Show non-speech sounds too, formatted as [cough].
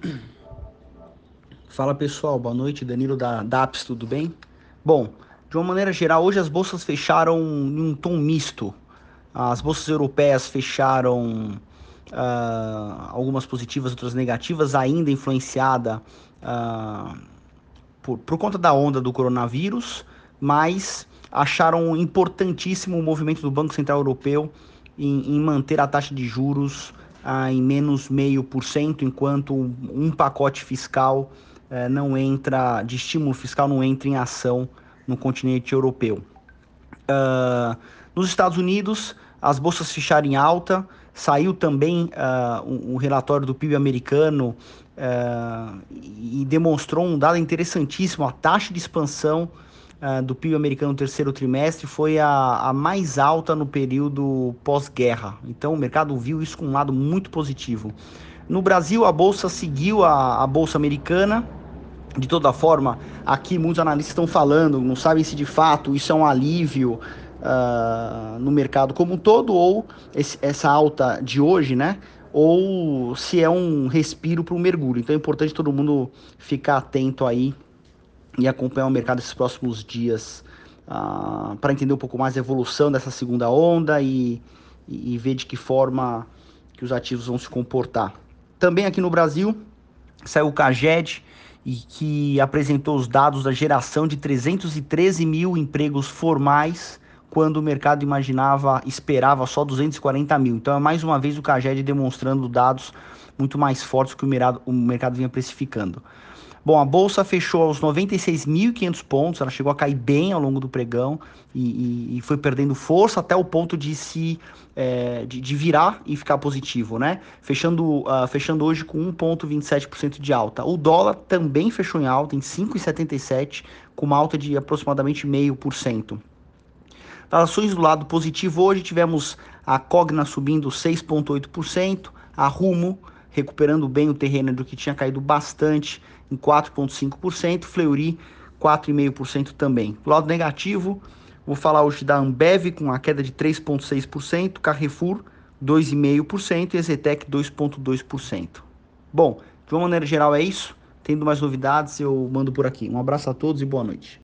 [clears throat] Fala pessoal, boa noite, Danilo da DAPS, tudo bem? Bom, de uma maneira geral, hoje as bolsas fecharam em um tom misto. As bolsas europeias fecharam uh, algumas positivas, outras negativas, ainda influenciada uh, por, por conta da onda do coronavírus, mas acharam importantíssimo o movimento do Banco Central Europeu em, em manter a taxa de juros ah, em menos meio por cento, enquanto um pacote fiscal eh, não entra, de estímulo fiscal não entra em ação no continente europeu. Uh, nos Estados Unidos, as bolsas fecharam em alta, saiu também uh, um, um, relatório do PIB americano uh, e demonstrou um dado interessantíssimo, a taxa de expansão uh, do PIB americano no terceiro trimestre foi a, a mais alta no período pós-guerra. Então o mercado viu isso com um lado muito positivo. No Brasil, a bolsa seguiu a, a bolsa americana. De toda forma, aqui muitos analistas estão falando, não sabem se de fato isso é um alívio uh, no mercado como um todo ou esse, essa alta de hoje, né? Ou se é um respiro para o mergulho. Então é importante todo mundo ficar atento aí e acompanhar o mercado esses próximos dias uh, ah, para entender um pouco mais a evolução dessa segunda onda e, e, e, ver de que forma que os ativos vão se comportar. Também aqui no Brasil saiu o Caged e que apresentou os dados da geração de 313 mil empregos formais quando o mercado imaginava, esperava só 240 mil. Então é mais uma vez o Caged demonstrando dados muito mais fortes que o mercado, o mercado vinha precificando. Bom, a bolsa fechou aos 96.500 pontos, ela chegou a cair bem ao longo do pregão e, e, e foi perdendo força até o ponto de se é, de, de, virar e ficar positivo, né? Fechando, uh, fechando hoje com 1,27% de alta. O dólar também fechou em alta, em 5,77, com uma alta de aproximadamente 0,5%. Das ações do lado positivo hoje tivemos a Cogna subindo 6,8%, a Rumo recuperando bem o terreno do que tinha caído bastante em 4,5%, Fleury 4,5% também. Do lado negativo, vou falar hoje da Ambev com a queda de 3,6%, Carrefour 2,5% e Ezetec 2,2%. Bom, de uma maneira geral é isso. Tendo mais novidades, eu mando por aqui. Um abraço a todos e boa noite.